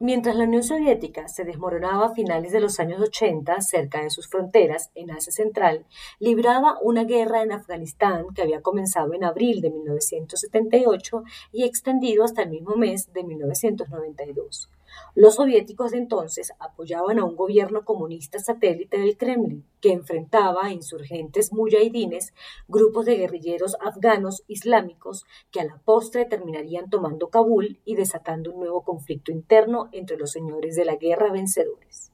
Mientras la Unión Soviética se desmoronaba a finales de los años 80 cerca de sus fronteras en Asia Central, libraba una guerra en Afganistán que había comenzado en abril de 1978 y extendido hasta el mismo mes de 1992. Los soviéticos de entonces apoyaban a un gobierno comunista satélite del Kremlin, que enfrentaba a insurgentes mujahidines, grupos de guerrilleros afganos islámicos que a la postre terminarían tomando Kabul y desatando un nuevo conflicto interno entre los señores de la guerra vencedores.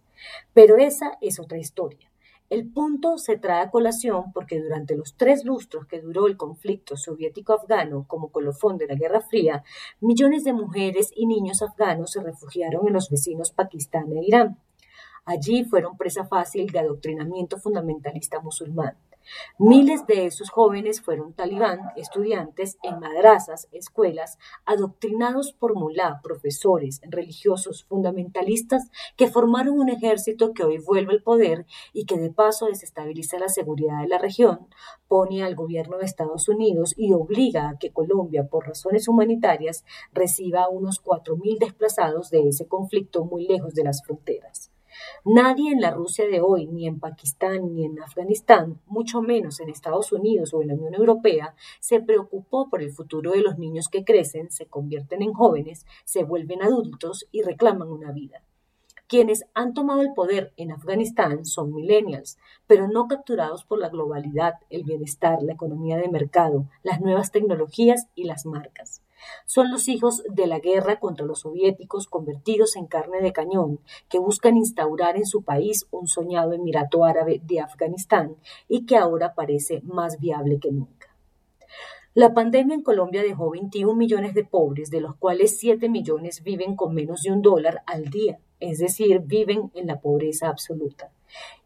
Pero esa es otra historia. El punto se trae a colación porque durante los tres lustros que duró el conflicto soviético-afgano como colofón de la Guerra Fría, millones de mujeres y niños afganos se refugiaron en los vecinos Pakistán e Irán. Allí fueron presa fácil de adoctrinamiento fundamentalista musulmán. Miles de esos jóvenes fueron talibán, estudiantes en madrazas, escuelas, adoctrinados por mulá, profesores, religiosos, fundamentalistas, que formaron un ejército que hoy vuelve al poder y que de paso desestabiliza la seguridad de la región, pone al gobierno de Estados Unidos y obliga a que Colombia, por razones humanitarias, reciba a unos 4.000 desplazados de ese conflicto muy lejos de las fronteras. Nadie en la Rusia de hoy, ni en Pakistán, ni en Afganistán, mucho menos en Estados Unidos o en la Unión Europea, se preocupó por el futuro de los niños que crecen, se convierten en jóvenes, se vuelven adultos y reclaman una vida. Quienes han tomado el poder en Afganistán son millennials, pero no capturados por la globalidad, el bienestar, la economía de mercado, las nuevas tecnologías y las marcas. Son los hijos de la guerra contra los soviéticos convertidos en carne de cañón, que buscan instaurar en su país un soñado Emirato Árabe de Afganistán y que ahora parece más viable que nunca. La pandemia en Colombia dejó 21 millones de pobres, de los cuales 7 millones viven con menos de un dólar al día, es decir, viven en la pobreza absoluta.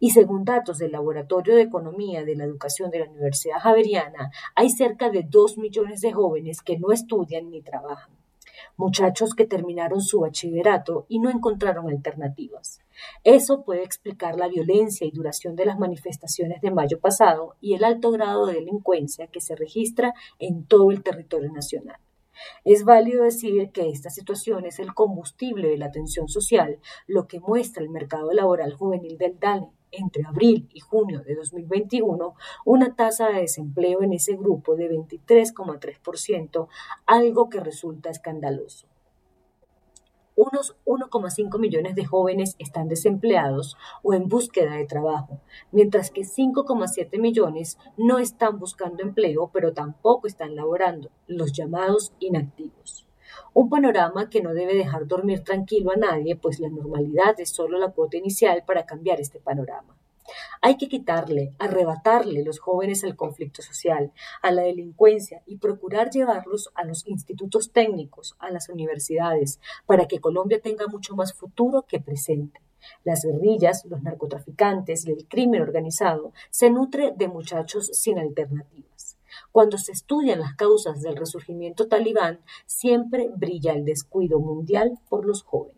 Y según datos del Laboratorio de Economía de la Educación de la Universidad Javeriana, hay cerca de 2 millones de jóvenes que no estudian ni trabajan. Muchachos que terminaron su bachillerato y no encontraron alternativas. Eso puede explicar la violencia y duración de las manifestaciones de mayo pasado y el alto grado de delincuencia que se registra en todo el territorio nacional. Es válido decir que esta situación es el combustible de la tensión social, lo que muestra el mercado laboral juvenil del DANE entre abril y junio de 2021 una tasa de desempleo en ese grupo de 23,3%, algo que resulta escandaloso unos 1,5 millones de jóvenes están desempleados o en búsqueda de trabajo, mientras que 5,7 millones no están buscando empleo, pero tampoco están laborando, los llamados inactivos. Un panorama que no debe dejar dormir tranquilo a nadie, pues la normalidad es solo la cuota inicial para cambiar este panorama. Hay que quitarle, arrebatarle los jóvenes al conflicto social, a la delincuencia y procurar llevarlos a los institutos técnicos, a las universidades, para que Colombia tenga mucho más futuro que presente. Las guerrillas, los narcotraficantes y el crimen organizado se nutre de muchachos sin alternativas. Cuando se estudian las causas del resurgimiento talibán, siempre brilla el descuido mundial por los jóvenes.